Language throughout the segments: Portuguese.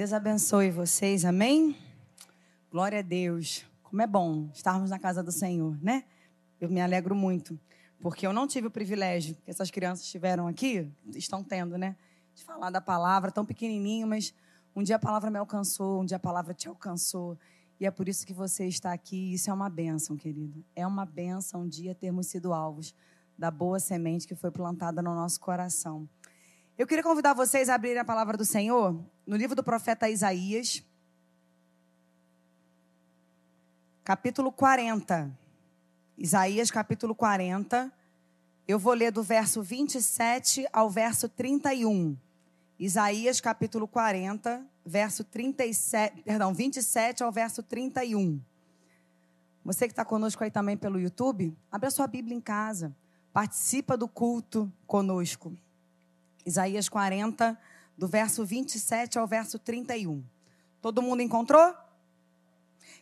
Deus abençoe vocês, amém? Glória a Deus. Como é bom estarmos na casa do Senhor, né? Eu me alegro muito, porque eu não tive o privilégio que essas crianças tiveram aqui, estão tendo, né? De falar da palavra, tão pequenininho, mas um dia a palavra me alcançou, um dia a palavra te alcançou. E é por isso que você está aqui. Isso é uma bênção, querido. É uma bênção um dia termos sido alvos da boa semente que foi plantada no nosso coração. Eu queria convidar vocês a abrirem a palavra do Senhor no livro do profeta Isaías, capítulo 40. Isaías, capítulo 40. Eu vou ler do verso 27 ao verso 31. Isaías, capítulo 40, verso 37, perdão, 27 ao verso 31. Você que está conosco aí também pelo YouTube, abre a sua Bíblia em casa. Participa do culto conosco. Isaías 40, do verso 27 ao verso 31. Todo mundo encontrou?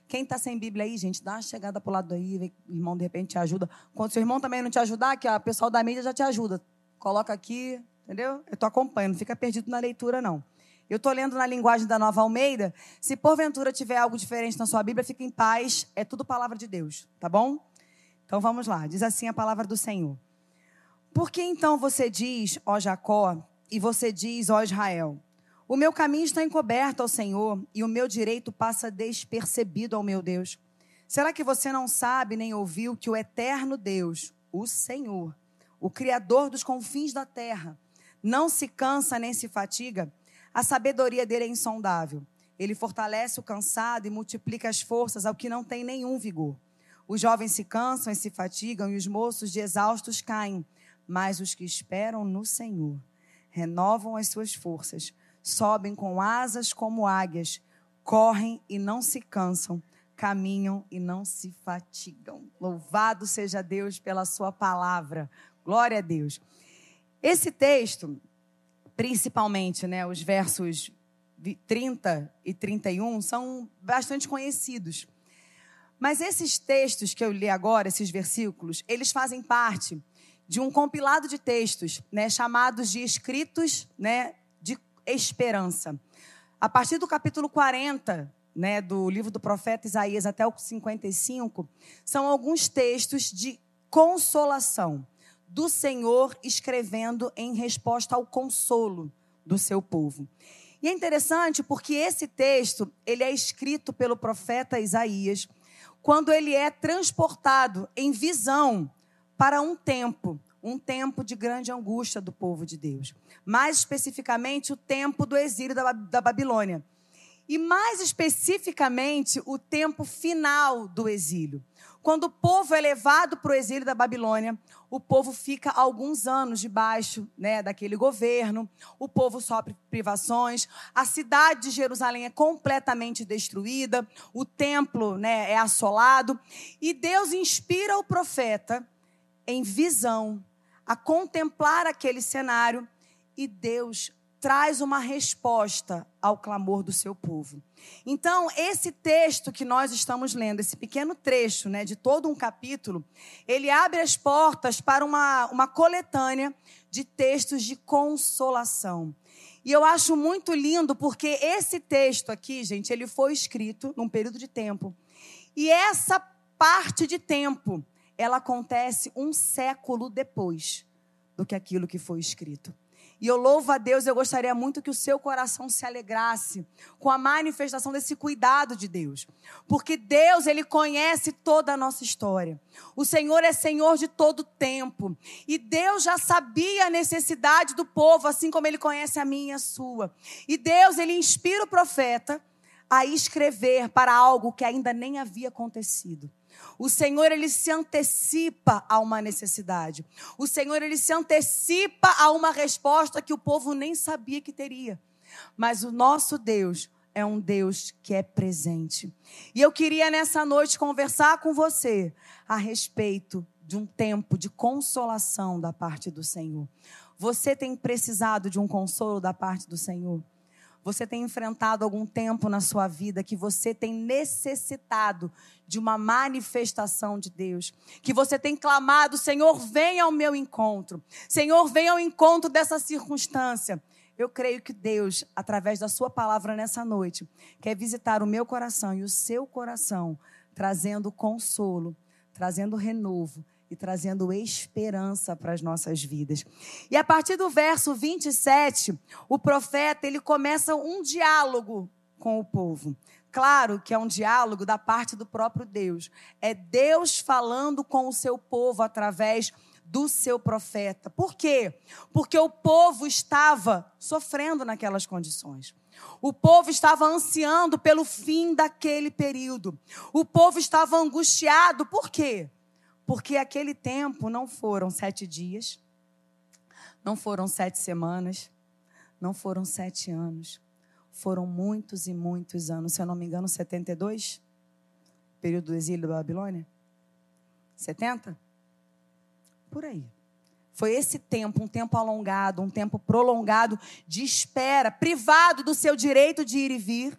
Quem está sem Bíblia aí, gente, dá uma chegada para o lado aí, irmão de repente te ajuda. Quando seu irmão também não te ajudar, que o pessoal da mídia já te ajuda. Coloca aqui, entendeu? Eu estou acompanhando, não fica perdido na leitura, não. Eu estou lendo na linguagem da Nova Almeida. Se porventura tiver algo diferente na sua Bíblia, fique em paz. É tudo palavra de Deus, tá bom? Então vamos lá. Diz assim a palavra do Senhor. Por que então você diz, ó Jacó, e você diz, ó Israel, o meu caminho está encoberto ao Senhor e o meu direito passa despercebido ao meu Deus? Será que você não sabe nem ouviu que o eterno Deus, o Senhor, o Criador dos confins da terra, não se cansa nem se fatiga? A sabedoria dele é insondável. Ele fortalece o cansado e multiplica as forças ao que não tem nenhum vigor. Os jovens se cansam e se fatigam, e os moços de exaustos caem. Mas os que esperam no Senhor renovam as suas forças, sobem com asas como águias, correm e não se cansam, caminham e não se fatigam. Louvado seja Deus pela sua palavra. Glória a Deus. Esse texto, principalmente, né, os versos 30 e 31 são bastante conhecidos. Mas esses textos que eu li agora, esses versículos, eles fazem parte de um compilado de textos, né, chamados de escritos, né, de esperança. A partir do capítulo 40, né, do livro do profeta Isaías até o 55, são alguns textos de consolação do Senhor escrevendo em resposta ao consolo do seu povo. E é interessante porque esse texto, ele é escrito pelo profeta Isaías quando ele é transportado em visão para um tempo, um tempo de grande angústia do povo de Deus. Mais especificamente, o tempo do exílio da, da Babilônia. E mais especificamente, o tempo final do exílio. Quando o povo é levado para o exílio da Babilônia, o povo fica alguns anos debaixo né, daquele governo, o povo sofre privações, a cidade de Jerusalém é completamente destruída, o templo né, é assolado, e Deus inspira o profeta em visão, a contemplar aquele cenário e Deus traz uma resposta ao clamor do seu povo. Então, esse texto que nós estamos lendo, esse pequeno trecho né, de todo um capítulo, ele abre as portas para uma, uma coletânea de textos de consolação. E eu acho muito lindo porque esse texto aqui, gente, ele foi escrito num período de tempo. E essa parte de tempo ela acontece um século depois do que aquilo que foi escrito. E eu louvo a Deus, eu gostaria muito que o seu coração se alegrasse com a manifestação desse cuidado de Deus. Porque Deus, ele conhece toda a nossa história. O Senhor é Senhor de todo tempo. E Deus já sabia a necessidade do povo, assim como ele conhece a minha e a sua. E Deus, ele inspira o profeta a escrever para algo que ainda nem havia acontecido. O Senhor ele se antecipa a uma necessidade. O Senhor ele se antecipa a uma resposta que o povo nem sabia que teria. Mas o nosso Deus é um Deus que é presente. E eu queria nessa noite conversar com você a respeito de um tempo de consolação da parte do Senhor. Você tem precisado de um consolo da parte do Senhor? Você tem enfrentado algum tempo na sua vida que você tem necessitado de uma manifestação de Deus, que você tem clamado, Senhor, venha ao meu encontro. Senhor, venha ao encontro dessa circunstância. Eu creio que Deus, através da Sua palavra nessa noite, quer visitar o meu coração e o seu coração, trazendo consolo, trazendo renovo e trazendo esperança para as nossas vidas. E a partir do verso 27, o profeta ele começa um diálogo com o povo. Claro que é um diálogo da parte do próprio Deus. É Deus falando com o seu povo através do seu profeta. Por quê? Porque o povo estava sofrendo naquelas condições. O povo estava ansiando pelo fim daquele período. O povo estava angustiado. Por quê? Porque aquele tempo não foram sete dias, não foram sete semanas, não foram sete anos foram muitos e muitos anos, se eu não me engano, 72? Período do exílio da Babilônia? 70? Por aí. Foi esse tempo, um tempo alongado, um tempo prolongado de espera, privado do seu direito de ir e vir,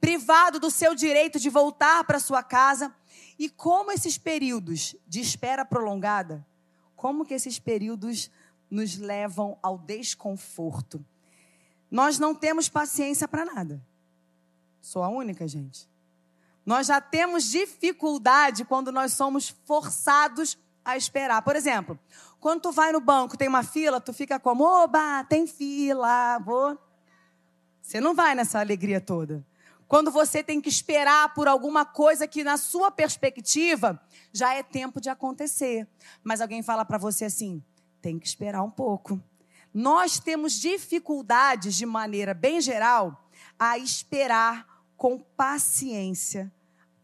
privado do seu direito de voltar para sua casa. E como esses períodos de espera prolongada, como que esses períodos nos levam ao desconforto? Nós não temos paciência para nada. Sou a única, gente. Nós já temos dificuldade quando nós somos forçados a esperar. Por exemplo, quando tu vai no banco, tem uma fila, tu fica como, oba, tem fila, vou. Você não vai nessa alegria toda. Quando você tem que esperar por alguma coisa que na sua perspectiva já é tempo de acontecer. Mas alguém fala para você assim: tem que esperar um pouco nós temos dificuldades, de maneira bem geral, a esperar com paciência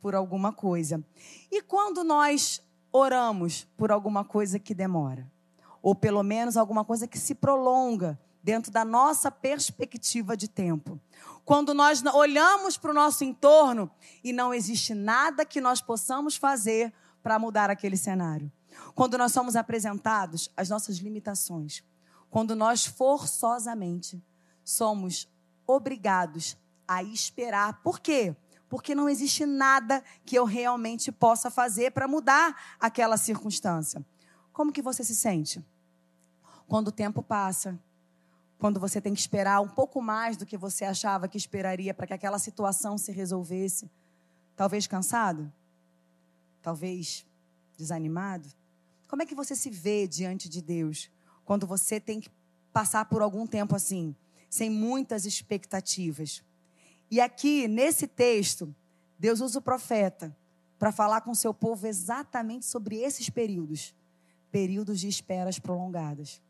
por alguma coisa. E quando nós oramos por alguma coisa que demora, ou pelo menos alguma coisa que se prolonga dentro da nossa perspectiva de tempo. Quando nós olhamos para o nosso entorno e não existe nada que nós possamos fazer para mudar aquele cenário. Quando nós somos apresentados às nossas limitações, quando nós forçosamente somos obrigados a esperar. Por quê? Porque não existe nada que eu realmente possa fazer para mudar aquela circunstância. Como que você se sente? Quando o tempo passa, quando você tem que esperar um pouco mais do que você achava que esperaria para que aquela situação se resolvesse. Talvez cansado? Talvez desanimado? Como é que você se vê diante de Deus? quando você tem que passar por algum tempo assim, sem muitas expectativas. E aqui, nesse texto, Deus usa o profeta para falar com seu povo exatamente sobre esses períodos períodos de esperas prolongadas.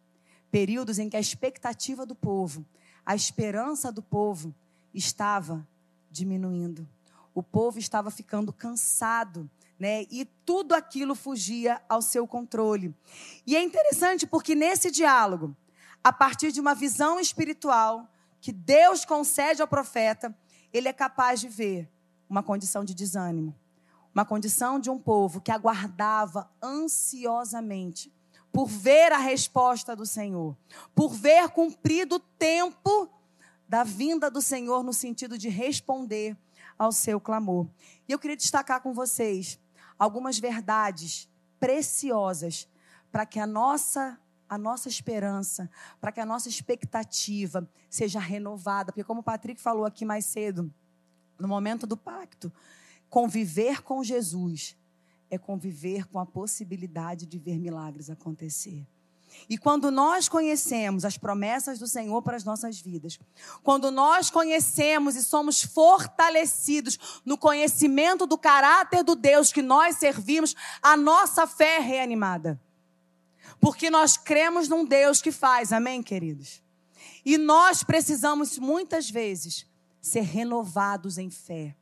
Períodos em que a expectativa do povo, a esperança do povo estava diminuindo. O povo estava ficando cansado né? E tudo aquilo fugia ao seu controle. E é interessante porque nesse diálogo, a partir de uma visão espiritual que Deus concede ao profeta, ele é capaz de ver uma condição de desânimo, uma condição de um povo que aguardava ansiosamente por ver a resposta do Senhor, por ver cumprido o tempo da vinda do Senhor no sentido de responder ao seu clamor. E eu queria destacar com vocês algumas verdades preciosas para que a nossa a nossa esperança, para que a nossa expectativa seja renovada, porque como o Patrick falou aqui mais cedo, no momento do pacto, conviver com Jesus é conviver com a possibilidade de ver milagres acontecer. E quando nós conhecemos as promessas do Senhor para as nossas vidas, quando nós conhecemos e somos fortalecidos no conhecimento do caráter do Deus que nós servimos, a nossa fé é reanimada. Porque nós cremos num Deus que faz, amém, queridos? E nós precisamos muitas vezes ser renovados em fé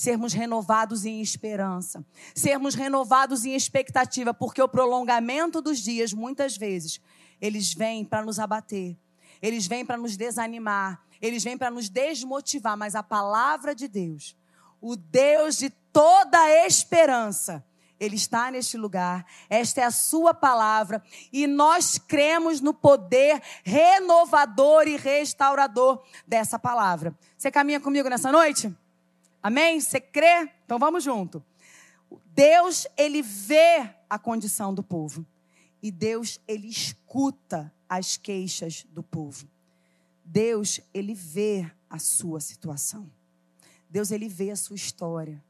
sermos renovados em esperança, sermos renovados em expectativa, porque o prolongamento dos dias, muitas vezes, eles vêm para nos abater, eles vêm para nos desanimar, eles vêm para nos desmotivar, mas a palavra de Deus, o Deus de toda esperança, ele está neste lugar, esta é a Sua palavra, e nós cremos no poder renovador e restaurador dessa palavra. Você caminha comigo nessa noite? Amém? Você crê? Então vamos junto. Deus, ele vê a condição do povo. E Deus, ele escuta as queixas do povo. Deus, ele vê a sua situação. Deus, ele vê a sua história.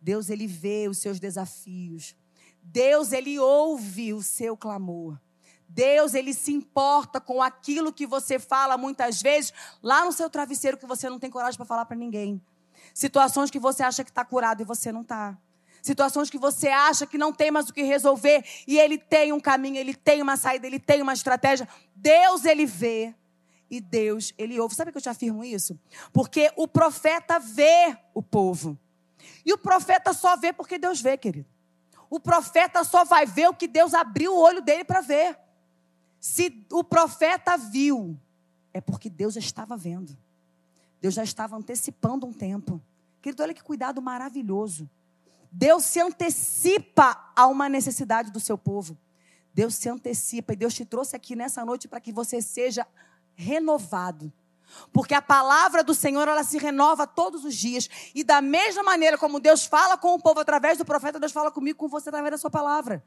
Deus, ele vê os seus desafios. Deus, ele ouve o seu clamor. Deus, ele se importa com aquilo que você fala muitas vezes lá no seu travesseiro que você não tem coragem para falar para ninguém. Situações que você acha que está curado e você não está. Situações que você acha que não tem mais o que resolver e ele tem um caminho, ele tem uma saída, ele tem uma estratégia. Deus, ele vê e Deus, ele ouve. Sabe que eu te afirmo isso? Porque o profeta vê o povo. E o profeta só vê porque Deus vê, querido. O profeta só vai ver o que Deus abriu o olho dele para ver. Se o profeta viu, é porque Deus estava vendo. Deus já estava antecipando um tempo. Querido, olha que cuidado maravilhoso. Deus se antecipa a uma necessidade do seu povo. Deus se antecipa e Deus te trouxe aqui nessa noite para que você seja renovado. Porque a palavra do Senhor, ela se renova todos os dias. E da mesma maneira como Deus fala com o povo através do profeta, Deus fala comigo, com você através da sua palavra.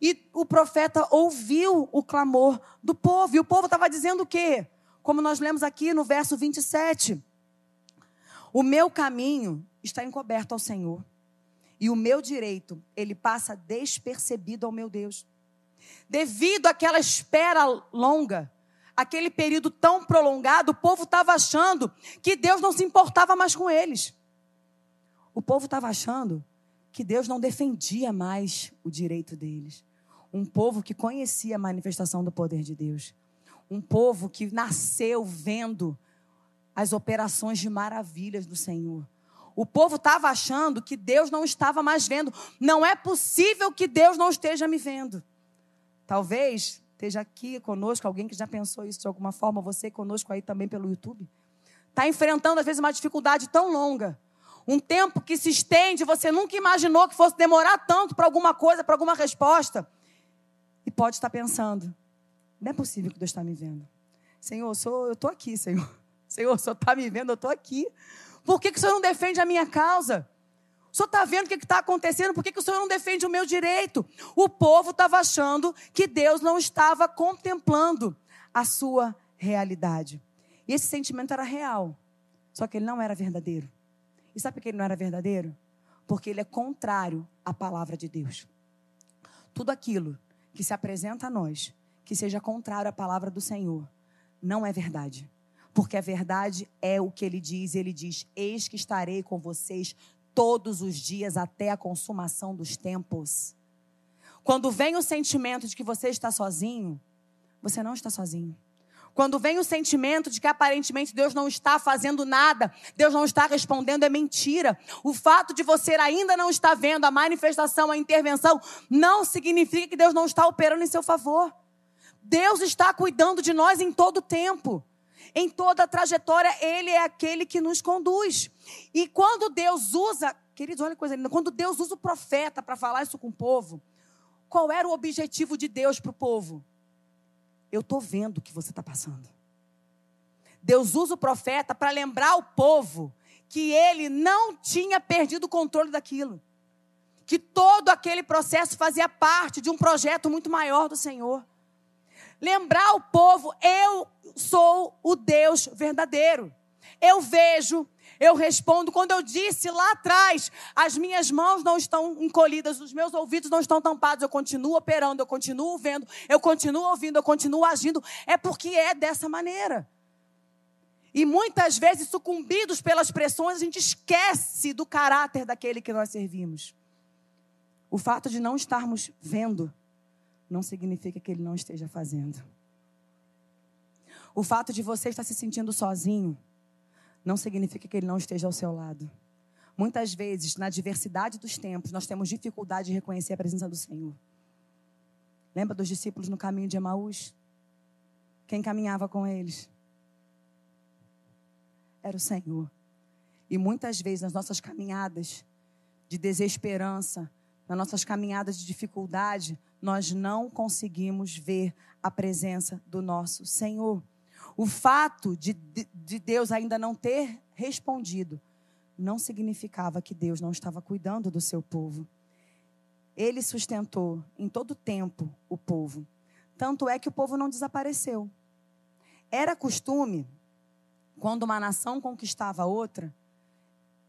E o profeta ouviu o clamor do povo. E o povo estava dizendo o quê? Como nós lemos aqui no verso 27. O meu caminho está encoberto ao Senhor e o meu direito, ele passa despercebido ao meu Deus. Devido àquela espera longa, aquele período tão prolongado, o povo estava achando que Deus não se importava mais com eles. O povo estava achando que Deus não defendia mais o direito deles. Um povo que conhecia a manifestação do poder de Deus. Um povo que nasceu vendo as operações de maravilhas do Senhor. O povo estava achando que Deus não estava mais vendo. Não é possível que Deus não esteja me vendo. Talvez esteja aqui conosco alguém que já pensou isso de alguma forma, você conosco aí também pelo YouTube. Está enfrentando, às vezes, uma dificuldade tão longa. Um tempo que se estende, você nunca imaginou que fosse demorar tanto para alguma coisa, para alguma resposta. E pode estar pensando: não é possível que Deus está me vendo. Senhor, eu sou, estou aqui, Senhor. Senhor, o Senhor está me vendo, eu estou aqui. Por que, que o Senhor não defende a minha causa? O senhor está vendo o que está acontecendo? Por que, que o senhor não defende o meu direito? O povo estava achando que Deus não estava contemplando a sua realidade. E esse sentimento era real, só que ele não era verdadeiro. E sabe por que ele não era verdadeiro? Porque ele é contrário à palavra de Deus. Tudo aquilo que se apresenta a nós, que seja contrário à palavra do Senhor, não é verdade. Porque a verdade é o que ele diz. Ele diz: Eis que estarei com vocês todos os dias até a consumação dos tempos. Quando vem o sentimento de que você está sozinho, você não está sozinho. Quando vem o sentimento de que aparentemente Deus não está fazendo nada, Deus não está respondendo, é mentira. O fato de você ainda não estar vendo a manifestação, a intervenção, não significa que Deus não está operando em seu favor. Deus está cuidando de nós em todo tempo. Em toda a trajetória, Ele é aquele que nos conduz. E quando Deus usa, queridos, olha que coisa linda, quando Deus usa o profeta para falar isso com o povo, qual era o objetivo de Deus para o povo? Eu estou vendo o que você está passando. Deus usa o profeta para lembrar o povo que ele não tinha perdido o controle daquilo. Que todo aquele processo fazia parte de um projeto muito maior do Senhor lembrar o povo: eu sou o Deus verdadeiro. Eu vejo, eu respondo. Quando eu disse lá atrás, as minhas mãos não estão encolhidas, os meus ouvidos não estão tampados, eu continuo operando, eu continuo vendo, eu continuo ouvindo, eu continuo agindo. É porque é dessa maneira. E muitas vezes, sucumbidos pelas pressões, a gente esquece do caráter daquele que nós servimos. O fato de não estarmos vendo não significa que ele não esteja fazendo. O fato de você estar se sentindo sozinho não significa que ele não esteja ao seu lado. Muitas vezes, na diversidade dos tempos, nós temos dificuldade de reconhecer a presença do Senhor. Lembra dos discípulos no caminho de Emaús? Quem caminhava com eles? Era o Senhor. E muitas vezes, nas nossas caminhadas de desesperança, nas nossas caminhadas de dificuldade, nós não conseguimos ver a presença do nosso Senhor. O fato de, de Deus ainda não ter respondido não significava que Deus não estava cuidando do seu povo. Ele sustentou em todo tempo o povo. Tanto é que o povo não desapareceu. Era costume, quando uma nação conquistava outra,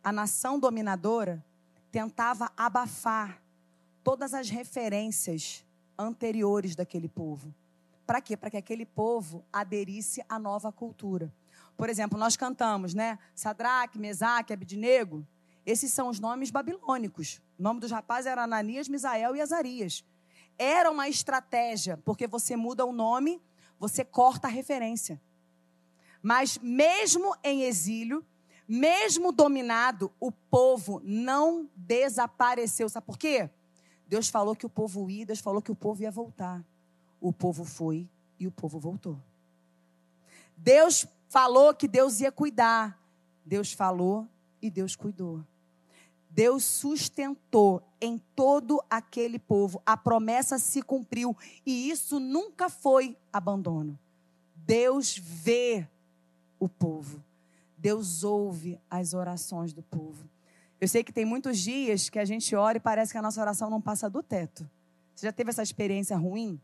a nação dominadora tentava abafar todas as referências anteriores daquele povo. Para quê? Para que aquele povo aderisse à nova cultura. Por exemplo, nós cantamos, né? Sadraque, Mesaque, Abidnego. Esses são os nomes babilônicos. O nome dos rapazes era Ananias, Misael e Azarias. Era uma estratégia, porque você muda o nome, você corta a referência. Mas mesmo em exílio, mesmo dominado, o povo não desapareceu. Sabe por quê? Deus falou que o povo ia, Deus falou que o povo ia voltar. O povo foi e o povo voltou. Deus falou que Deus ia cuidar. Deus falou e Deus cuidou. Deus sustentou em todo aquele povo. A promessa se cumpriu e isso nunca foi abandono. Deus vê o povo. Deus ouve as orações do povo. Eu sei que tem muitos dias que a gente ora e parece que a nossa oração não passa do teto. Você já teve essa experiência ruim?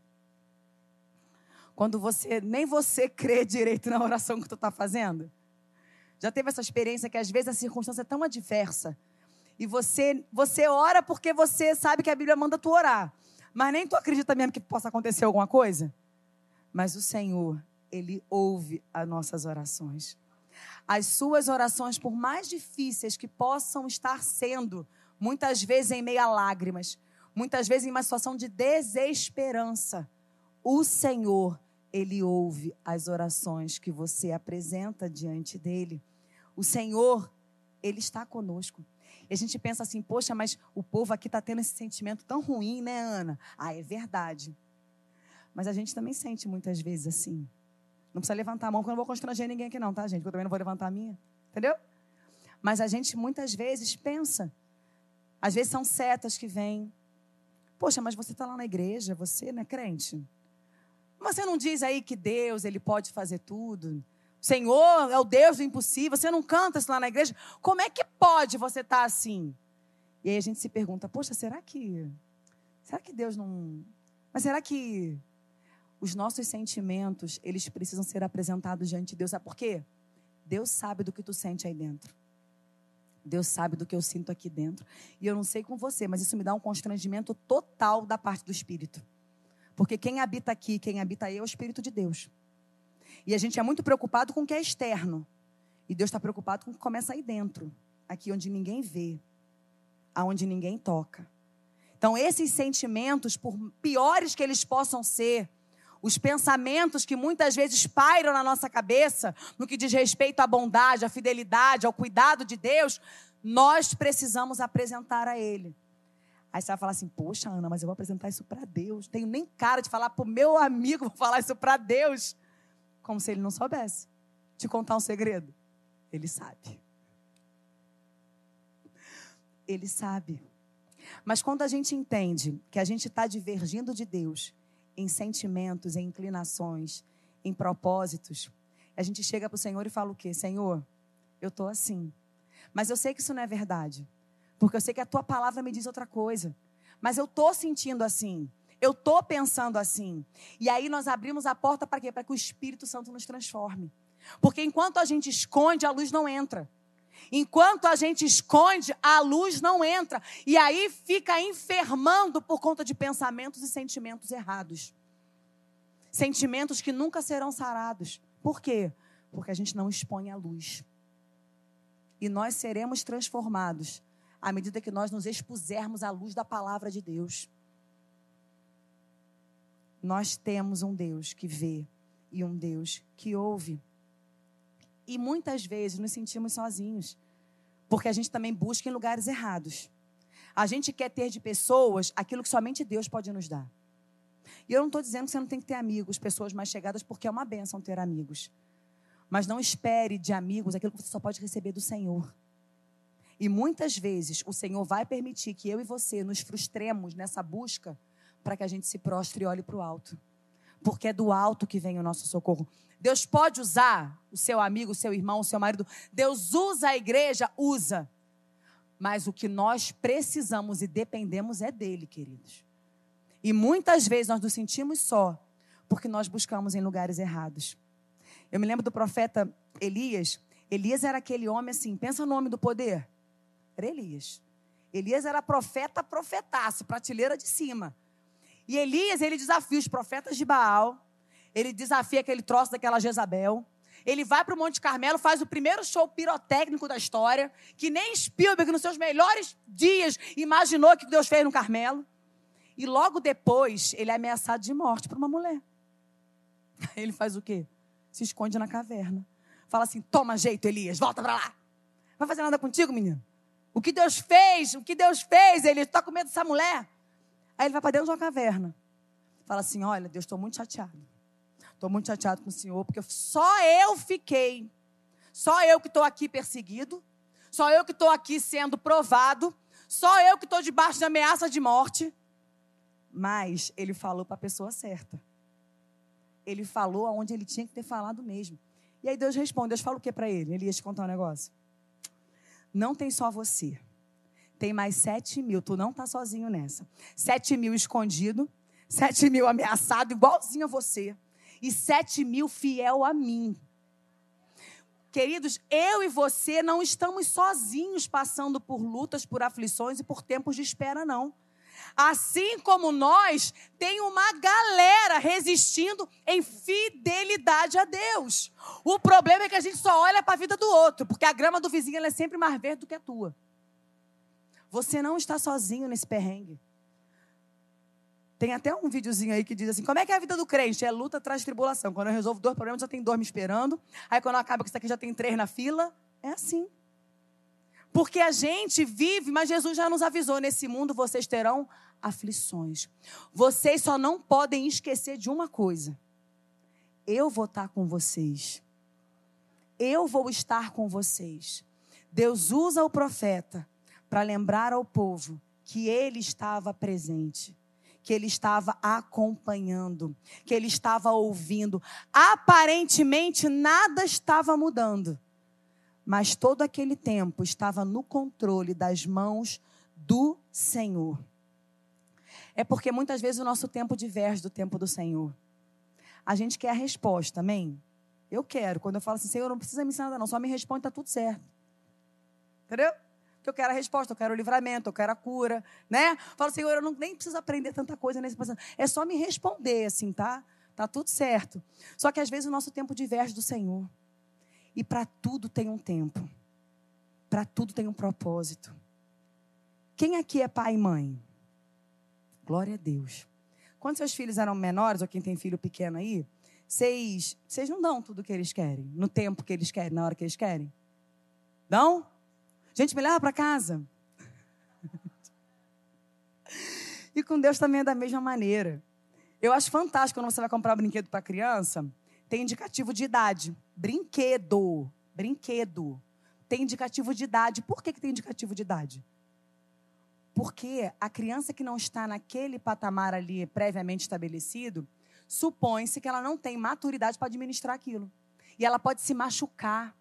Quando você nem você crê direito na oração que tu está fazendo? Já teve essa experiência que às vezes a circunstância é tão adversa e você você ora porque você sabe que a Bíblia manda tu orar, mas nem tu acredita mesmo que possa acontecer alguma coisa? Mas o Senhor, ele ouve as nossas orações. As suas orações, por mais difíceis que possam estar sendo, muitas vezes em meio a lágrimas, muitas vezes em uma situação de desesperança, o Senhor, ele ouve as orações que você apresenta diante dele. O Senhor, ele está conosco. E a gente pensa assim, poxa, mas o povo aqui está tendo esse sentimento tão ruim, né, Ana? Ah, é verdade. Mas a gente também sente muitas vezes assim. Não precisa levantar a mão, porque eu não vou constranger ninguém aqui, não, tá, gente? Porque eu também não vou levantar a minha. Entendeu? Mas a gente muitas vezes pensa. Às vezes são setas que vêm. Poxa, mas você está lá na igreja, você não é crente? Você não diz aí que Deus, ele pode fazer tudo? Senhor é o Deus do impossível. Você não canta isso lá na igreja? Como é que pode você estar tá assim? E aí a gente se pergunta: poxa, será que. Será que Deus não. Mas será que os nossos sentimentos, eles precisam ser apresentados diante de Deus? Sabe por quê? Deus sabe do que tu sente aí dentro. Deus sabe do que eu sinto aqui dentro. E eu não sei com você, mas isso me dá um constrangimento total da parte do Espírito. Porque quem habita aqui, quem habita aí é o Espírito de Deus. E a gente é muito preocupado com o que é externo. E Deus está preocupado com o que começa aí dentro, aqui onde ninguém vê, aonde ninguém toca. Então, esses sentimentos, por piores que eles possam ser, os pensamentos que muitas vezes pairam na nossa cabeça, no que diz respeito à bondade, à fidelidade, ao cuidado de Deus, nós precisamos apresentar a Ele. Aí você vai falar assim: Poxa, Ana, mas eu vou apresentar isso para Deus. Tenho nem cara de falar para o meu amigo, vou falar isso para Deus como se ele não soubesse. Te contar um segredo? Ele sabe. Ele sabe. Mas quando a gente entende que a gente está divergindo de Deus em sentimentos, em inclinações, em propósitos, a gente chega para o Senhor e fala o quê? Senhor, eu estou assim. Mas eu sei que isso não é verdade. Porque eu sei que a tua palavra me diz outra coisa. Mas eu estou sentindo assim. Eu estou pensando assim. E aí nós abrimos a porta para quê? Para que o Espírito Santo nos transforme. Porque enquanto a gente esconde, a luz não entra. Enquanto a gente esconde, a luz não entra. E aí fica enfermando por conta de pensamentos e sentimentos errados. Sentimentos que nunca serão sarados. Por quê? Porque a gente não expõe a luz. E nós seremos transformados à medida que nós nos expusermos à luz da palavra de Deus. Nós temos um Deus que vê e um Deus que ouve. E muitas vezes nos sentimos sozinhos, porque a gente também busca em lugares errados. A gente quer ter de pessoas aquilo que somente Deus pode nos dar. E eu não estou dizendo que você não tem que ter amigos, pessoas mais chegadas, porque é uma benção ter amigos. Mas não espere de amigos aquilo que você só pode receber do Senhor. E muitas vezes o Senhor vai permitir que eu e você nos frustremos nessa busca para que a gente se prostre e olhe para o alto. Porque é do alto que vem o nosso socorro. Deus pode usar o seu amigo, o seu irmão, o seu marido. Deus usa a igreja, usa. Mas o que nós precisamos e dependemos é dele, queridos. E muitas vezes nós nos sentimos só porque nós buscamos em lugares errados. Eu me lembro do profeta Elias. Elias era aquele homem assim, pensa no homem do poder. Era Elias. Elias era profeta, profetaço, prateleira de cima. E Elias, ele desafia os profetas de Baal, ele desafia aquele troço daquela Jezabel. Ele vai para o Monte Carmelo, faz o primeiro show pirotécnico da história, que nem Spielberg, nos seus melhores dias, imaginou que Deus fez no Carmelo. E logo depois, ele é ameaçado de morte por uma mulher. Ele faz o quê? Se esconde na caverna. Fala assim: toma jeito, Elias, volta para lá. Não vai fazer nada contigo, menino? O que Deus fez, o que Deus fez, ele está com medo dessa mulher. Aí ele vai para dentro de uma caverna. Fala assim: olha, Deus, estou muito chateado. Estou muito chateado com o Senhor, porque só eu fiquei. Só eu que estou aqui perseguido. Só eu que estou aqui sendo provado. Só eu que estou debaixo de ameaça de morte. Mas ele falou para a pessoa certa. Ele falou aonde ele tinha que ter falado mesmo. E aí Deus responde. Deus fala o que para ele? Ele ia te contar um negócio. Não tem só você. Tem mais sete mil. Tu não está sozinho nessa. Sete mil escondido. Sete mil ameaçado, igualzinho a você. E sete mil fiel a mim. Queridos, eu e você não estamos sozinhos passando por lutas, por aflições e por tempos de espera, não. Assim como nós, tem uma galera resistindo em fidelidade a Deus. O problema é que a gente só olha para a vida do outro, porque a grama do vizinho é sempre mais verde do que a tua. Você não está sozinho nesse perrengue. Tem até um videozinho aí que diz assim: como é que é a vida do crente? É luta atrás tribulação. Quando eu resolvo dois problemas, já tem dois me esperando. Aí quando acaba que isso aqui já tem três na fila. É assim. Porque a gente vive, mas Jesus já nos avisou: nesse mundo vocês terão aflições. Vocês só não podem esquecer de uma coisa: eu vou estar com vocês. Eu vou estar com vocês. Deus usa o profeta para lembrar ao povo que ele estava presente, que ele estava acompanhando, que ele estava ouvindo. Aparentemente nada estava mudando mas todo aquele tempo estava no controle das mãos do Senhor. É porque muitas vezes o nosso tempo diverge do tempo do Senhor. A gente quer a resposta, amém? Eu quero. Quando eu falo assim, Senhor, não precisa me ensinar nada, não, só me responde, está tudo certo. Entendeu? Porque eu quero a resposta, eu quero o livramento, eu quero a cura, né? Falo, Senhor, eu não, nem preciso aprender tanta coisa nesse processo. É só me responder, assim, tá? Tá tudo certo. Só que às vezes o nosso tempo diverge do Senhor. E para tudo tem um tempo. Para tudo tem um propósito. Quem aqui é pai e mãe? Glória a Deus. Quando seus filhos eram menores, ou quem tem filho pequeno aí, vocês, vocês não dão tudo o que eles querem, no tempo que eles querem, na hora que eles querem? Dão? Gente, me leva para casa. e com Deus também é da mesma maneira. Eu acho fantástico quando você vai comprar um brinquedo para criança, tem indicativo de idade. Brinquedo. Brinquedo. Tem indicativo de idade. Por que, que tem indicativo de idade? Porque a criança que não está naquele patamar ali previamente estabelecido, supõe-se que ela não tem maturidade para administrar aquilo. E ela pode se machucar.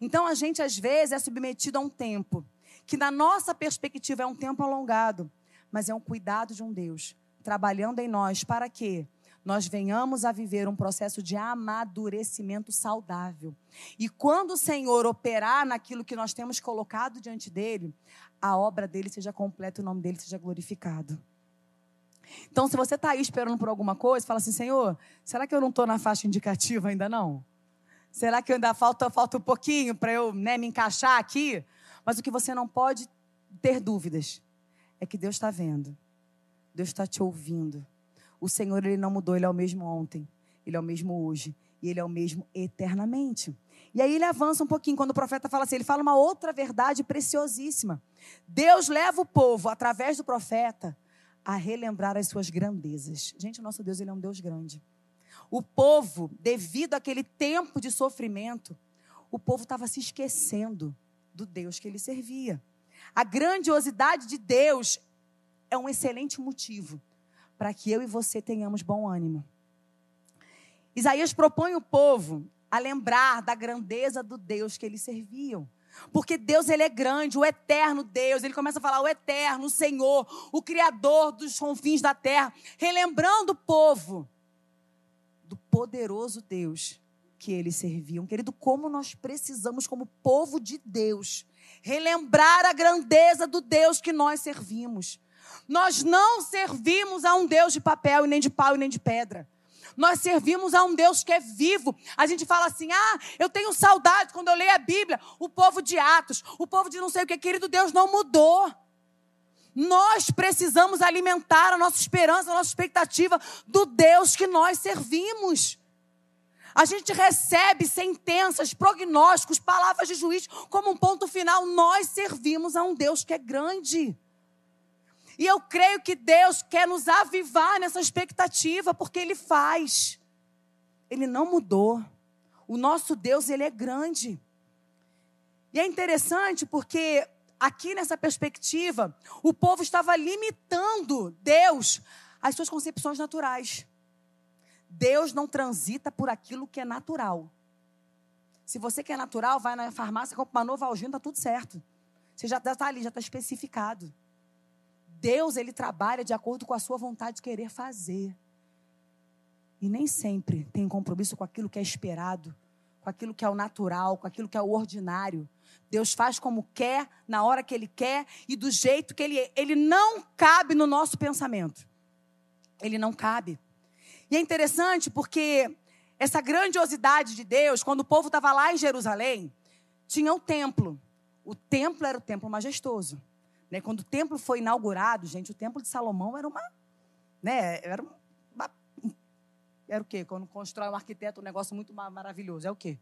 Então a gente, às vezes, é submetido a um tempo que, na nossa perspectiva, é um tempo alongado, mas é um cuidado de um Deus trabalhando em nós para quê? nós venhamos a viver um processo de amadurecimento saudável. E quando o Senhor operar naquilo que nós temos colocado diante dele, a obra dele seja completa e o nome dele seja glorificado. Então, se você está aí esperando por alguma coisa, fala assim: Senhor, será que eu não estou na faixa indicativa ainda não? Será que ainda falta, falta um pouquinho para eu né, me encaixar aqui? Mas o que você não pode ter dúvidas é que Deus está vendo, Deus está te ouvindo. O Senhor, ele não mudou, ele é o mesmo ontem, ele é o mesmo hoje e ele é o mesmo eternamente. E aí ele avança um pouquinho quando o profeta fala assim, ele fala uma outra verdade preciosíssima. Deus leva o povo através do profeta a relembrar as suas grandezas. Gente, o nosso Deus, ele é um Deus grande. O povo, devido àquele tempo de sofrimento, o povo estava se esquecendo do Deus que ele servia. A grandiosidade de Deus é um excelente motivo para que eu e você tenhamos bom ânimo. Isaías propõe o povo a lembrar da grandeza do Deus que eles serviam. Porque Deus ele é grande, o eterno Deus. Ele começa a falar o eterno, o Senhor, o criador dos confins da terra, relembrando o povo poderoso Deus que eles serviam. Querido, como nós precisamos, como povo de Deus, relembrar a grandeza do Deus que nós servimos. Nós não servimos a um Deus de papel, nem de pau, nem de pedra. Nós servimos a um Deus que é vivo. A gente fala assim: ah, eu tenho saudade quando eu leio a Bíblia, o povo de Atos, o povo de não sei o que, querido, Deus não mudou. Nós precisamos alimentar a nossa esperança, a nossa expectativa do Deus que nós servimos. A gente recebe sentenças, prognósticos, palavras de juiz como um ponto final. Nós servimos a um Deus que é grande. E eu creio que Deus quer nos avivar nessa expectativa, porque Ele faz. Ele não mudou. O nosso Deus, Ele é grande. E é interessante porque aqui nessa perspectiva, o povo estava limitando Deus às suas concepções naturais. Deus não transita por aquilo que é natural. Se você quer natural, vai na farmácia, compra uma Novalgina, está tudo certo. Você já está ali, já está especificado. Deus, ele trabalha de acordo com a sua vontade de querer fazer. E nem sempre tem compromisso com aquilo que é esperado, com aquilo que é o natural, com aquilo que é o ordinário. Deus faz como quer, na hora que Ele quer e do jeito que Ele é. Ele não cabe no nosso pensamento. Ele não cabe. E é interessante porque essa grandiosidade de Deus, quando o povo estava lá em Jerusalém, tinha o templo. O templo era o templo majestoso. Né? Quando o templo foi inaugurado, gente, o templo de Salomão era uma. Né? Era uma. Era o quê? Quando constrói um arquiteto um negócio muito maravilhoso. É o quê?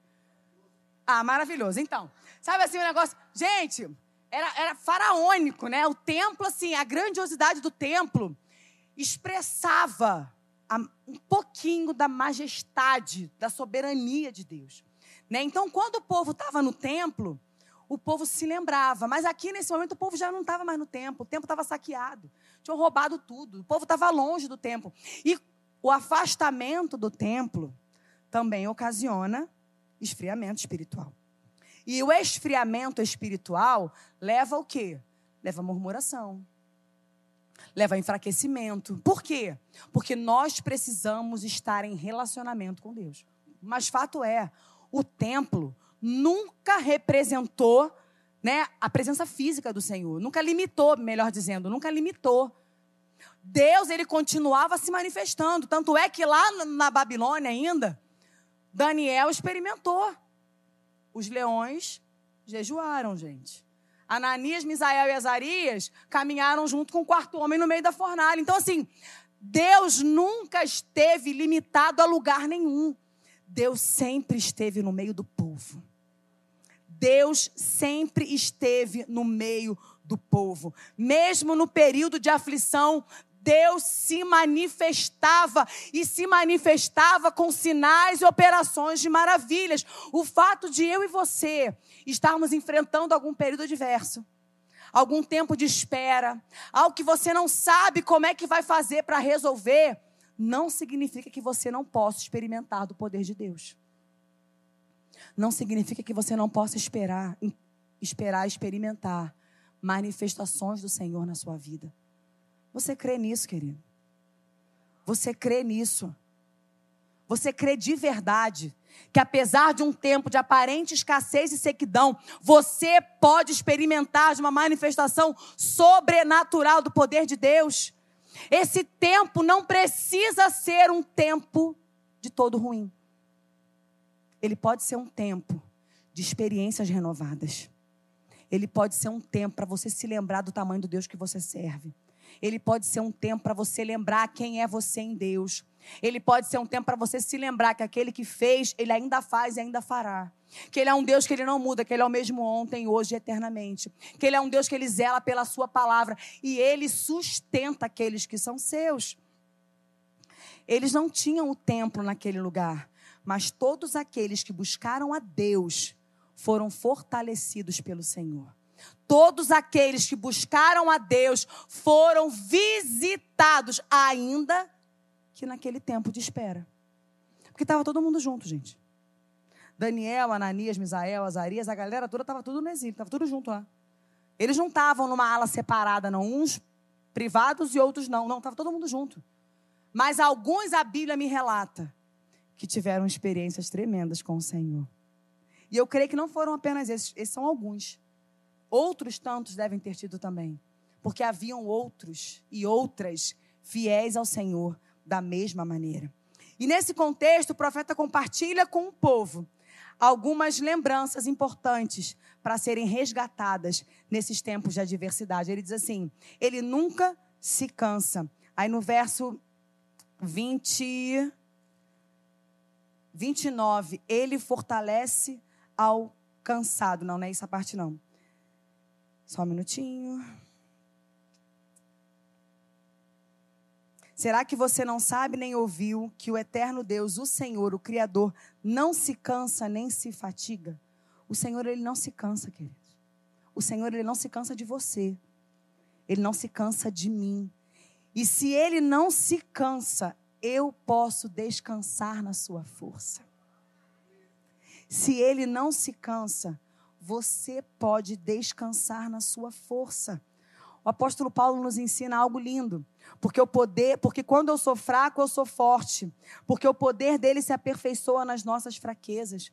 Ah, maravilhoso. Então, sabe assim o negócio? Gente, era, era faraônico, né? O templo, assim, a grandiosidade do templo expressava um pouquinho da majestade, da soberania de Deus. Né? Então, quando o povo estava no templo, o povo se lembrava. Mas aqui, nesse momento, o povo já não estava mais no templo. O templo estava saqueado. Tinham roubado tudo. O povo estava longe do templo. E o afastamento do templo também ocasiona esfriamento espiritual. E o esfriamento espiritual leva o quê? Leva murmuração. Leva a enfraquecimento. Por quê? Porque nós precisamos estar em relacionamento com Deus. Mas fato é, o templo nunca representou né, a presença física do Senhor. Nunca limitou, melhor dizendo, nunca limitou. Deus, ele continuava se manifestando. Tanto é que lá na Babilônia ainda, Daniel experimentou. Os leões jejuaram, gente. Ananias, Misael e Azarias caminharam junto com o quarto homem no meio da fornalha. Então, assim, Deus nunca esteve limitado a lugar nenhum. Deus sempre esteve no meio do povo. Deus sempre esteve no meio do povo. Mesmo no período de aflição, Deus se manifestava e se manifestava com sinais e operações de maravilhas. O fato de eu e você estarmos enfrentando algum período adverso, algum tempo de espera, algo que você não sabe como é que vai fazer para resolver, não significa que você não possa experimentar do poder de Deus. Não significa que você não possa esperar, esperar experimentar manifestações do Senhor na sua vida. Você crê nisso, querido? Você crê nisso? Você crê de verdade que apesar de um tempo de aparente escassez e sequidão, você pode experimentar de uma manifestação sobrenatural do poder de Deus? Esse tempo não precisa ser um tempo de todo ruim. Ele pode ser um tempo de experiências renovadas. Ele pode ser um tempo para você se lembrar do tamanho do Deus que você serve. Ele pode ser um tempo para você lembrar quem é você em Deus. Ele pode ser um tempo para você se lembrar que aquele que fez, ele ainda faz e ainda fará. Que ele é um Deus que ele não muda, que ele é o mesmo ontem, hoje e eternamente. Que ele é um Deus que ele zela pela sua palavra e ele sustenta aqueles que são seus. Eles não tinham o templo naquele lugar, mas todos aqueles que buscaram a Deus foram fortalecidos pelo Senhor. Todos aqueles que buscaram a Deus foram visitados, ainda que naquele tempo de espera. Porque estava todo mundo junto, gente. Daniel, Ananias, Misael, Azarias, a galera toda estava tudo no exílio, estava tudo junto lá. Eles não estavam numa ala separada, não. Uns privados e outros não. Não, estava todo mundo junto. Mas alguns a Bíblia me relata que tiveram experiências tremendas com o Senhor. E eu creio que não foram apenas esses, esses são alguns. Outros tantos devem ter tido também. Porque haviam outros e outras fiéis ao Senhor da mesma maneira. E nesse contexto, o profeta compartilha com o povo algumas lembranças importantes para serem resgatadas nesses tempos de adversidade. Ele diz assim: ele nunca se cansa. Aí no verso 20, 29, ele fortalece ao cansado. Não, não é essa parte não. Só um minutinho. Será que você não sabe nem ouviu que o eterno Deus, o Senhor, o Criador, não se cansa nem se fatiga? O Senhor, ele não se cansa, queridos. O Senhor, ele não se cansa de você. Ele não se cansa de mim. E se ele não se cansa, eu posso descansar na sua força. Se ele não se cansa, você pode descansar na sua força. O apóstolo Paulo nos ensina algo lindo, porque o poder, porque quando eu sou fraco, eu sou forte, porque o poder dele se aperfeiçoa nas nossas fraquezas.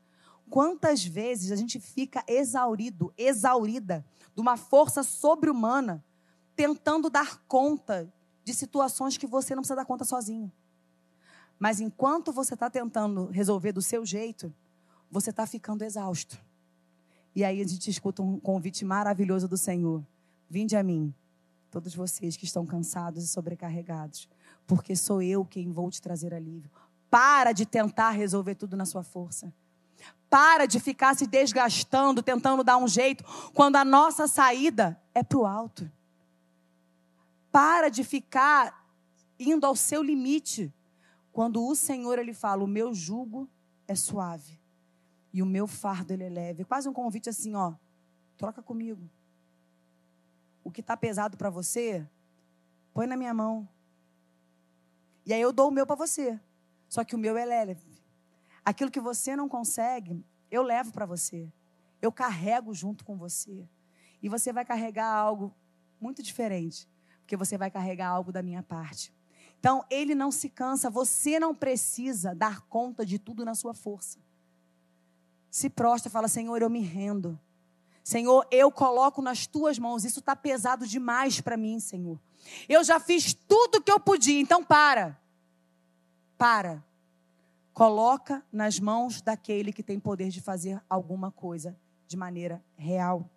Quantas vezes a gente fica exaurido, exaurida de uma força sobre-humana, tentando dar conta de situações que você não precisa dar conta sozinho. Mas enquanto você está tentando resolver do seu jeito, você está ficando exausto. E aí a gente escuta um convite maravilhoso do Senhor: Vinde a mim, todos vocês que estão cansados e sobrecarregados, porque sou eu quem vou te trazer alívio. Para de tentar resolver tudo na sua força. Para de ficar se desgastando, tentando dar um jeito, quando a nossa saída é para o alto. Para de ficar indo ao seu limite, quando o Senhor ele fala: "O meu jugo é suave e o meu fardo ele é leve". Quase um convite assim, ó, troca comigo o que está pesado para você, põe na minha mão. E aí eu dou o meu para você. Só que o meu é leve. Aquilo que você não consegue, eu levo para você. Eu carrego junto com você. E você vai carregar algo muito diferente, porque você vai carregar algo da minha parte. Então, ele não se cansa, você não precisa dar conta de tudo na sua força. Se prostra, fala: Senhor, eu me rendo. Senhor, eu coloco nas tuas mãos, isso está pesado demais para mim, Senhor. Eu já fiz tudo o que eu podia, então para. Para. Coloca nas mãos daquele que tem poder de fazer alguma coisa de maneira real.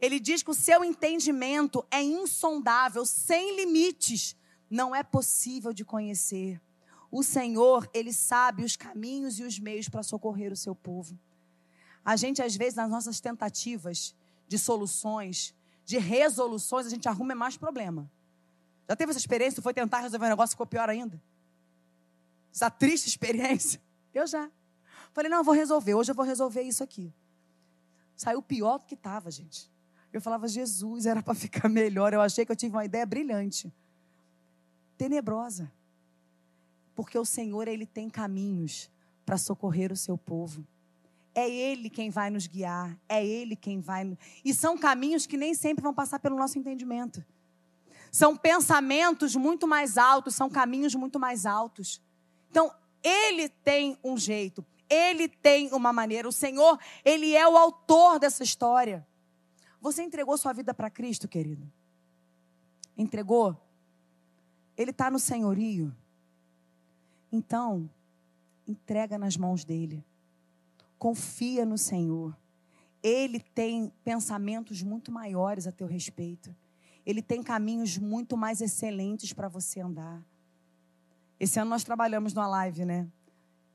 Ele diz que o seu entendimento é insondável, sem limites, não é possível de conhecer. O Senhor, ele sabe os caminhos e os meios para socorrer o seu povo. A gente, às vezes, nas nossas tentativas de soluções, de resoluções, a gente arruma mais problema. Já teve essa experiência? Foi tentar resolver um negócio e ficou pior ainda? Essa triste experiência? Eu já. Falei, não, eu vou resolver. Hoje eu vou resolver isso aqui. Saiu pior do que estava, gente. Eu falava, Jesus, era para ficar melhor. Eu achei que eu tive uma ideia brilhante. Tenebrosa. Porque o Senhor, Ele tem caminhos para socorrer o seu povo. É Ele quem vai nos guiar, é Ele quem vai. E são caminhos que nem sempre vão passar pelo nosso entendimento. São pensamentos muito mais altos, são caminhos muito mais altos. Então, Ele tem um jeito, Ele tem uma maneira. O Senhor, Ele é o autor dessa história. Você entregou sua vida para Cristo, querido? Entregou? Ele está no senhorio. Então, entrega nas mãos dele. Confia no Senhor. Ele tem pensamentos muito maiores a teu respeito. Ele tem caminhos muito mais excelentes para você andar. Esse ano nós trabalhamos numa live, né?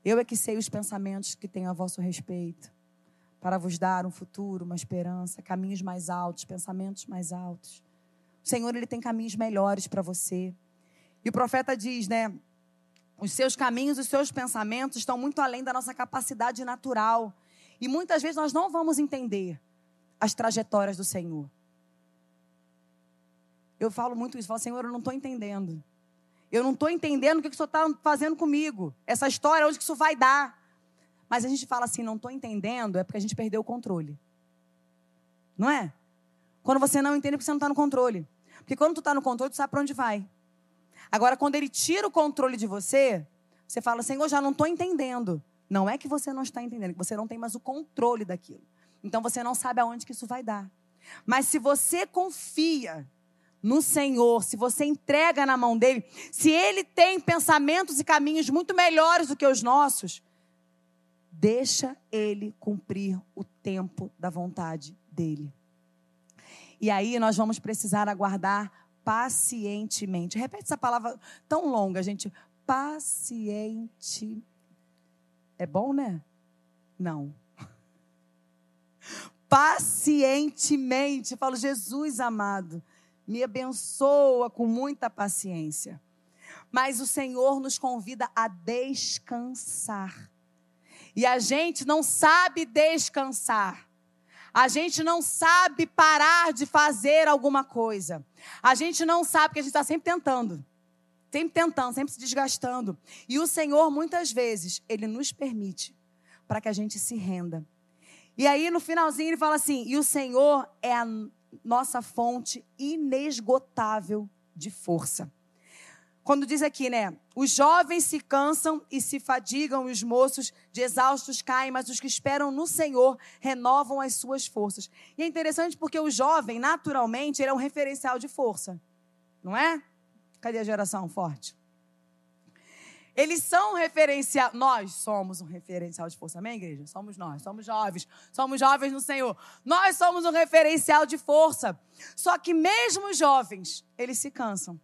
Eu é que sei os pensamentos que tenho a vosso respeito, para vos dar um futuro, uma esperança, caminhos mais altos, pensamentos mais altos. O Senhor, ele tem caminhos melhores para você. E o profeta diz, né? Os seus caminhos, os seus pensamentos estão muito além da nossa capacidade natural. E muitas vezes nós não vamos entender as trajetórias do Senhor. Eu falo muito isso, falo, Senhor, eu não estou entendendo. Eu não estou entendendo o que o Senhor está fazendo comigo. Essa história, onde que isso vai dar. Mas a gente fala assim, não estou entendendo, é porque a gente perdeu o controle. Não é? Quando você não entende, é porque você não está no controle. Porque quando tu está no controle, tu sabe para onde vai. Agora, quando ele tira o controle de você, Você fala, Senhor, já não estou entendendo. Não é que você não está entendendo, é que você não tem mais o controle daquilo. Então você não sabe aonde que isso vai dar. Mas se você confia no Senhor, se você entrega na mão dele, se ele tem pensamentos e caminhos muito melhores do que os nossos, deixa ele cumprir o tempo da vontade dele. E aí nós vamos precisar aguardar pacientemente. Repete essa palavra tão longa, gente. Paciente. É bom, né? Não. Pacientemente. Eu falo, Jesus amado, me abençoa com muita paciência. Mas o Senhor nos convida a descansar. E a gente não sabe descansar. A gente não sabe parar de fazer alguma coisa. A gente não sabe, porque a gente está sempre tentando. Sempre tentando, sempre se desgastando. E o Senhor, muitas vezes, Ele nos permite para que a gente se renda. E aí, no finalzinho, ele fala assim: e o Senhor é a nossa fonte inesgotável de força. Quando diz aqui, né? Os jovens se cansam e se fadigam, e os moços de exaustos caem, mas os que esperam no Senhor renovam as suas forças. E é interessante porque o jovem, naturalmente, ele é um referencial de força. Não é? Cadê a geração forte? Eles são referencial. Nós somos um referencial de força, amém, igreja? Somos nós, somos jovens, somos jovens no Senhor. Nós somos um referencial de força. Só que mesmo os jovens, eles se cansam.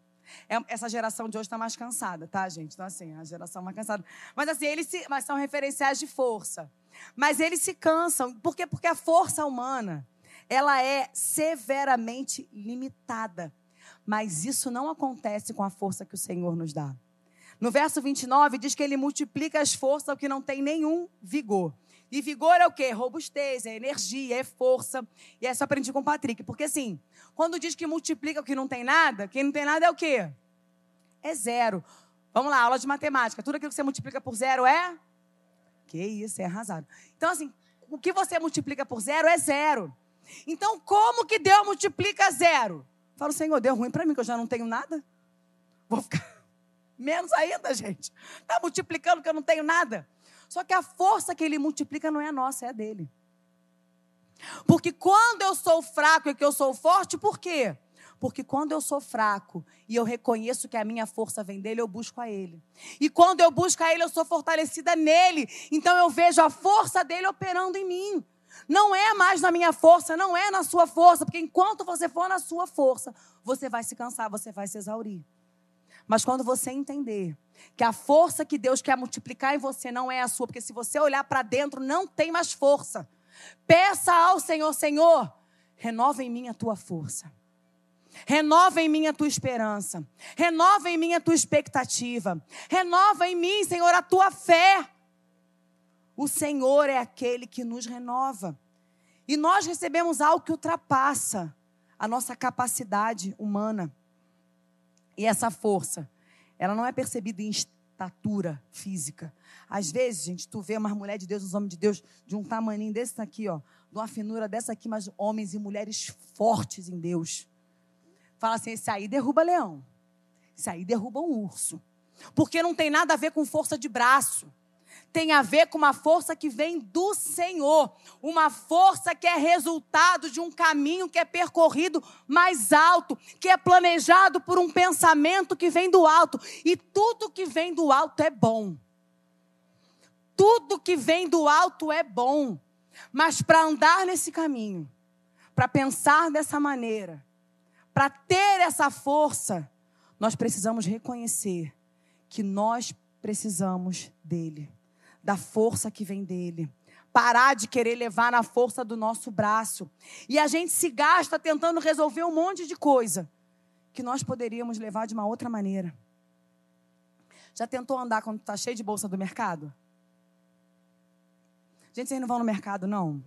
É, essa geração de hoje está mais cansada, tá, gente? Então, assim, a geração mais cansada. Mas, assim, eles se, mas são referenciais de força. Mas eles se cansam. Por quê? Porque a força humana, ela é severamente limitada. Mas isso não acontece com a força que o Senhor nos dá. No verso 29, diz que ele multiplica as forças ao que não tem nenhum vigor. E vigor é o quê? Robustez, é energia, é força. E essa eu aprendi com o Patrick. Porque assim, quando diz que multiplica o que não tem nada, quem não tem nada é o quê? É zero. Vamos lá, aula de matemática. Tudo aquilo que você multiplica por zero é? Que isso, é arrasado. Então, assim, o que você multiplica por zero é zero. Então, como que Deus multiplica zero? Falo, Senhor, deu ruim para mim, que eu já não tenho nada. Vou ficar menos ainda, gente. Está multiplicando que eu não tenho nada. Só que a força que ele multiplica não é nossa, é a dele. Porque quando eu sou fraco e que eu sou forte, por quê? Porque quando eu sou fraco e eu reconheço que a minha força vem dele, eu busco a ele. E quando eu busco a ele, eu sou fortalecida nele. Então eu vejo a força dele operando em mim. Não é mais na minha força, não é na sua força, porque enquanto você for na sua força, você vai se cansar, você vai se exaurir. Mas quando você entender que a força que Deus quer multiplicar em você não é a sua, porque se você olhar para dentro, não tem mais força. Peça ao Senhor, Senhor, renova em mim a tua força. Renova em mim a tua esperança. Renova em mim a tua expectativa. Renova em mim, Senhor, a tua fé. O Senhor é aquele que nos renova. E nós recebemos algo que ultrapassa a nossa capacidade humana. E essa força, ela não é percebida em estatura física. Às vezes, gente, tu vê uma mulher de Deus, uns homens de Deus, de um tamaninho desse aqui, ó, de uma finura dessa aqui, mas homens e mulheres fortes em Deus. Fala assim: esse aí derruba leão. Esse aí derruba um urso. Porque não tem nada a ver com força de braço tem a ver com uma força que vem do Senhor, uma força que é resultado de um caminho que é percorrido mais alto, que é planejado por um pensamento que vem do alto. E tudo que vem do alto é bom. Tudo que vem do alto é bom. Mas para andar nesse caminho, para pensar dessa maneira, para ter essa força, nós precisamos reconhecer que nós precisamos dele da força que vem dele. Parar de querer levar na força do nosso braço. E a gente se gasta tentando resolver um monte de coisa que nós poderíamos levar de uma outra maneira. Já tentou andar quando está cheio de bolsa do mercado? Gente, vocês não vão no mercado, não?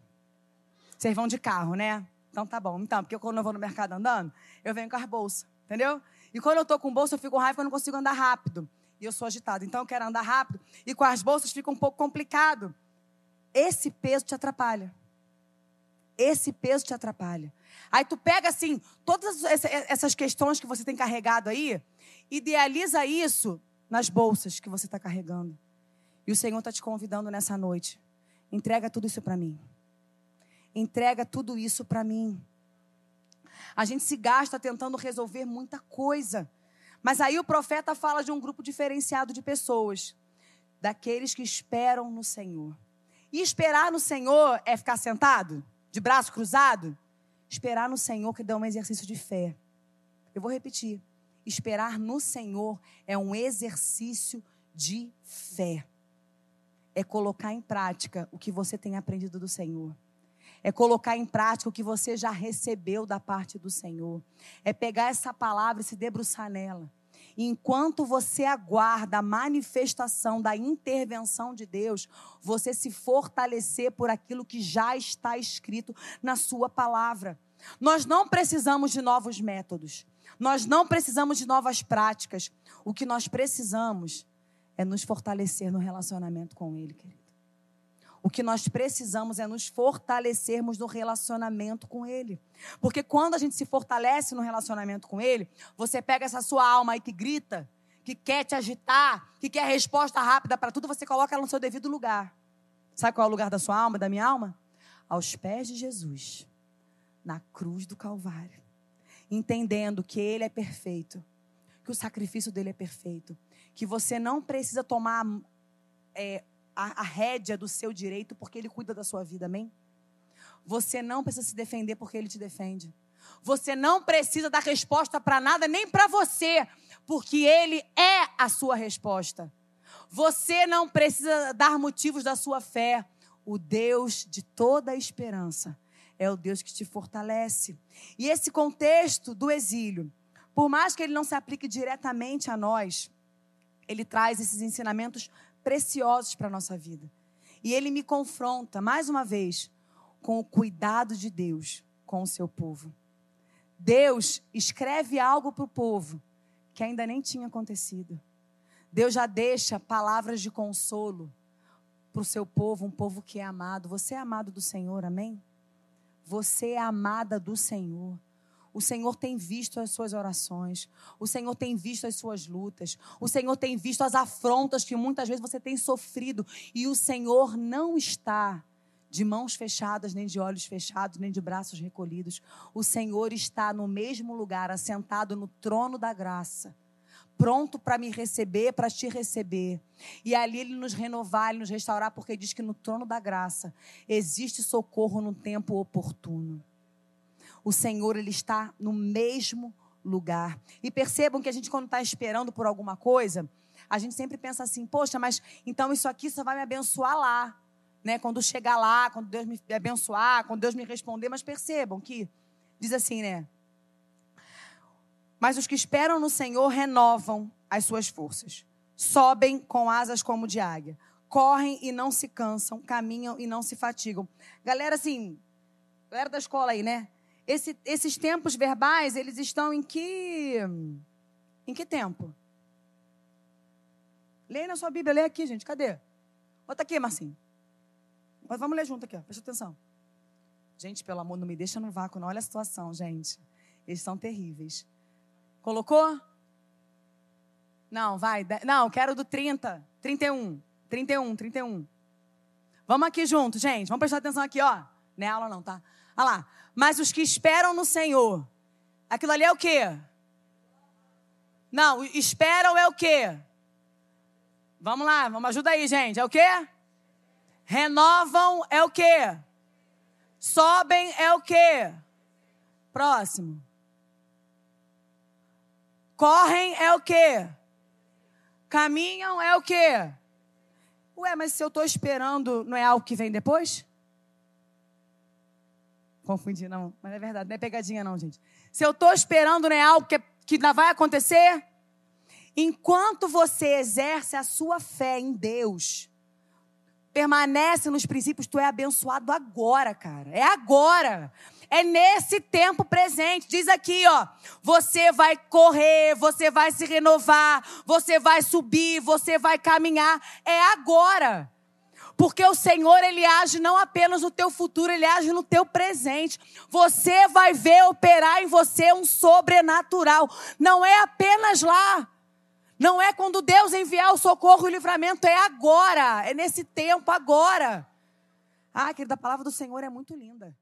Vocês vão de carro, né? Então tá bom. Então, porque quando eu vou no mercado andando, eu venho com as bolsas, entendeu? E quando eu estou com bolsa, eu fico com raiva porque eu não consigo andar rápido e eu sou agitado. Então eu quero andar rápido e com as bolsas fica um pouco complicado. Esse peso te atrapalha. Esse peso te atrapalha. Aí tu pega assim, todas essas questões que você tem carregado aí, idealiza isso nas bolsas que você está carregando. E o Senhor está te convidando nessa noite. Entrega tudo isso para mim. Entrega tudo isso para mim. A gente se gasta tentando resolver muita coisa. Mas aí o profeta fala de um grupo diferenciado de pessoas, daqueles que esperam no Senhor. E esperar no Senhor é ficar sentado, de braço cruzado? Esperar no Senhor que dá um exercício de fé. Eu vou repetir. Esperar no Senhor é um exercício de fé. É colocar em prática o que você tem aprendido do Senhor. É colocar em prática o que você já recebeu da parte do Senhor. É pegar essa palavra e se debruçar nela. Enquanto você aguarda a manifestação da intervenção de Deus, você se fortalecer por aquilo que já está escrito na sua palavra. Nós não precisamos de novos métodos. Nós não precisamos de novas práticas. O que nós precisamos é nos fortalecer no relacionamento com Ele, querido. O que nós precisamos é nos fortalecermos no relacionamento com Ele. Porque quando a gente se fortalece no relacionamento com Ele, você pega essa sua alma aí que grita, que quer te agitar, que quer resposta rápida para tudo, você coloca ela no seu devido lugar. Sabe qual é o lugar da sua alma, da minha alma? Aos pés de Jesus, na cruz do Calvário. Entendendo que Ele é perfeito, que o sacrifício dele é perfeito, que você não precisa tomar é, a, a rédea do seu direito porque ele cuida da sua vida, amém? Você não precisa se defender porque ele te defende. Você não precisa dar resposta para nada, nem para você, porque ele é a sua resposta. Você não precisa dar motivos da sua fé. O Deus de toda a esperança é o Deus que te fortalece. E esse contexto do exílio, por mais que ele não se aplique diretamente a nós, ele traz esses ensinamentos preciosos para a nossa vida. E ele me confronta, mais uma vez, com o cuidado de Deus com o seu povo. Deus escreve algo para o povo que ainda nem tinha acontecido. Deus já deixa palavras de consolo para o seu povo, um povo que é amado. Você é amado do Senhor, amém? Você é amada do Senhor. O Senhor tem visto as suas orações. O Senhor tem visto as suas lutas. O Senhor tem visto as afrontas que muitas vezes você tem sofrido. E o Senhor não está de mãos fechadas, nem de olhos fechados, nem de braços recolhidos. O Senhor está no mesmo lugar, assentado no trono da graça, pronto para me receber, para te receber. E ali Ele nos renovar, Ele nos restaurar, porque diz que no trono da graça existe socorro no tempo oportuno o Senhor ele está no mesmo lugar. E percebam que a gente quando está esperando por alguma coisa, a gente sempre pensa assim, poxa, mas então isso aqui só vai me abençoar lá, né? Quando chegar lá, quando Deus me abençoar, quando Deus me responder. Mas percebam que diz assim, né? Mas os que esperam no Senhor renovam as suas forças, sobem com asas como de águia, correm e não se cansam, caminham e não se fatigam. Galera, assim, galera da escola aí, né? Esse, esses tempos verbais, eles estão em que em que tempo? Leia na sua Bíblia, lê aqui, gente. Cadê? Bota aqui, Marcinho. Vamos ler junto aqui, ó. presta atenção. Gente, pelo amor, não me deixa no vácuo, não. Olha a situação, gente. Eles são terríveis. Colocou? Não, vai. Não, quero do 30. 31. 31, 31. Vamos aqui junto, gente. Vamos prestar atenção aqui, ó. Não é aula não, tá? Olha lá. Mas os que esperam no Senhor, aquilo ali é o quê? Não, esperam é o quê? Vamos lá, vamos ajuda aí, gente. É o quê? Renovam é o quê? Sobem é o quê? Próximo. Correm é o quê? Caminham é o quê? Ué, mas se eu estou esperando, não é algo que vem depois? Confundi, não. Mas é verdade, não é pegadinha, não, gente. Se eu estou esperando, não é algo que, que ainda vai acontecer? Enquanto você exerce a sua fé em Deus, permanece nos princípios, tu é abençoado agora, cara. É agora. É nesse tempo presente. Diz aqui, ó. Você vai correr, você vai se renovar, você vai subir, você vai caminhar. É agora. Porque o Senhor, ele age não apenas no teu futuro, ele age no teu presente. Você vai ver operar em você um sobrenatural. Não é apenas lá. Não é quando Deus enviar o socorro e o livramento, é agora, é nesse tempo, agora. Ah, querida, a palavra do Senhor é muito linda.